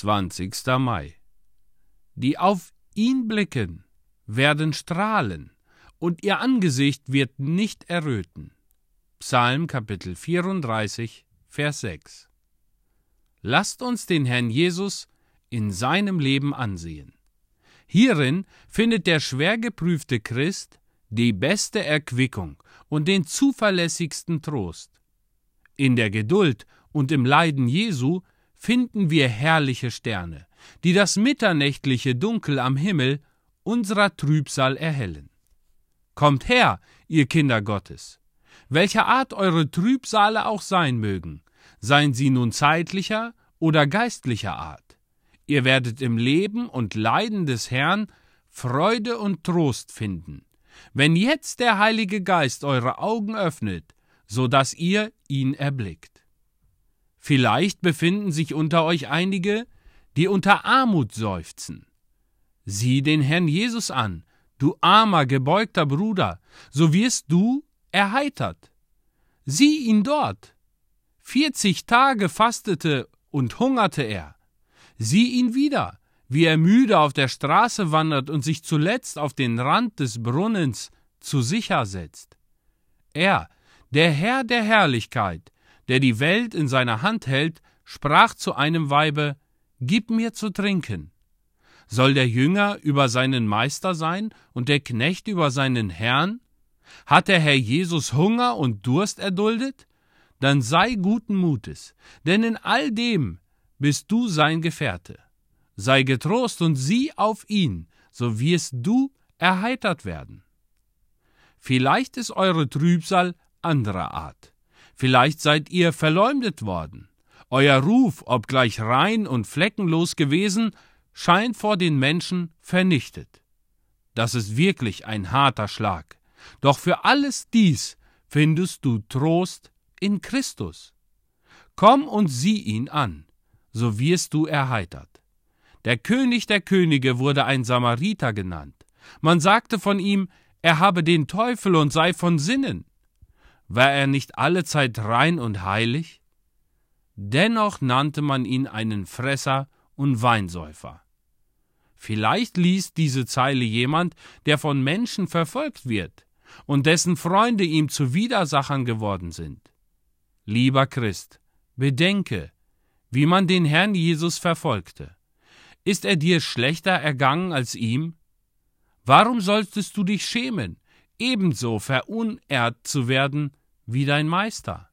20. Mai. Die auf ihn blicken, werden strahlen, und ihr Angesicht wird nicht erröten. Psalm Kapitel 34, Vers 6. Lasst uns den Herrn Jesus in seinem Leben ansehen. Hierin findet der schwer geprüfte Christ die beste Erquickung und den zuverlässigsten Trost. In der Geduld und im Leiden Jesu finden wir herrliche Sterne, die das mitternächtliche Dunkel am Himmel unserer Trübsal erhellen. Kommt her, ihr Kinder Gottes, welcher Art eure Trübsale auch sein mögen, seien sie nun zeitlicher oder geistlicher Art. Ihr werdet im Leben und Leiden des Herrn Freude und Trost finden, wenn jetzt der Heilige Geist eure Augen öffnet, so dass ihr ihn erblickt. Vielleicht befinden sich unter euch einige, die unter Armut seufzen. Sieh den Herrn Jesus an, du armer, gebeugter Bruder, so wirst du erheitert. Sieh ihn dort. Vierzig Tage fastete und hungerte er. Sieh ihn wieder, wie er müde auf der Straße wandert und sich zuletzt auf den Rand des Brunnens zu sicher setzt. Er, der Herr der Herrlichkeit, der die Welt in seiner Hand hält, sprach zu einem Weibe Gib mir zu trinken. Soll der Jünger über seinen Meister sein und der Knecht über seinen Herrn? Hat der Herr Jesus Hunger und Durst erduldet? Dann sei guten Mutes, denn in all dem bist du sein Gefährte. Sei getrost und sieh auf ihn, so wirst du erheitert werden. Vielleicht ist eure Trübsal anderer Art. Vielleicht seid ihr verleumdet worden. Euer Ruf, obgleich rein und fleckenlos gewesen, scheint vor den Menschen vernichtet. Das ist wirklich ein harter Schlag. Doch für alles dies findest du Trost in Christus. Komm und sieh ihn an, so wirst du erheitert. Der König der Könige wurde ein Samariter genannt. Man sagte von ihm, er habe den Teufel und sei von Sinnen. War er nicht allezeit rein und heilig? Dennoch nannte man ihn einen Fresser und Weinsäufer. Vielleicht liest diese Zeile jemand, der von Menschen verfolgt wird und dessen Freunde ihm zu Widersachern geworden sind. Lieber Christ, bedenke, wie man den Herrn Jesus verfolgte. Ist er dir schlechter ergangen als ihm? Warum solltest du dich schämen, ebenso verunehrt zu werden wie dein Meister?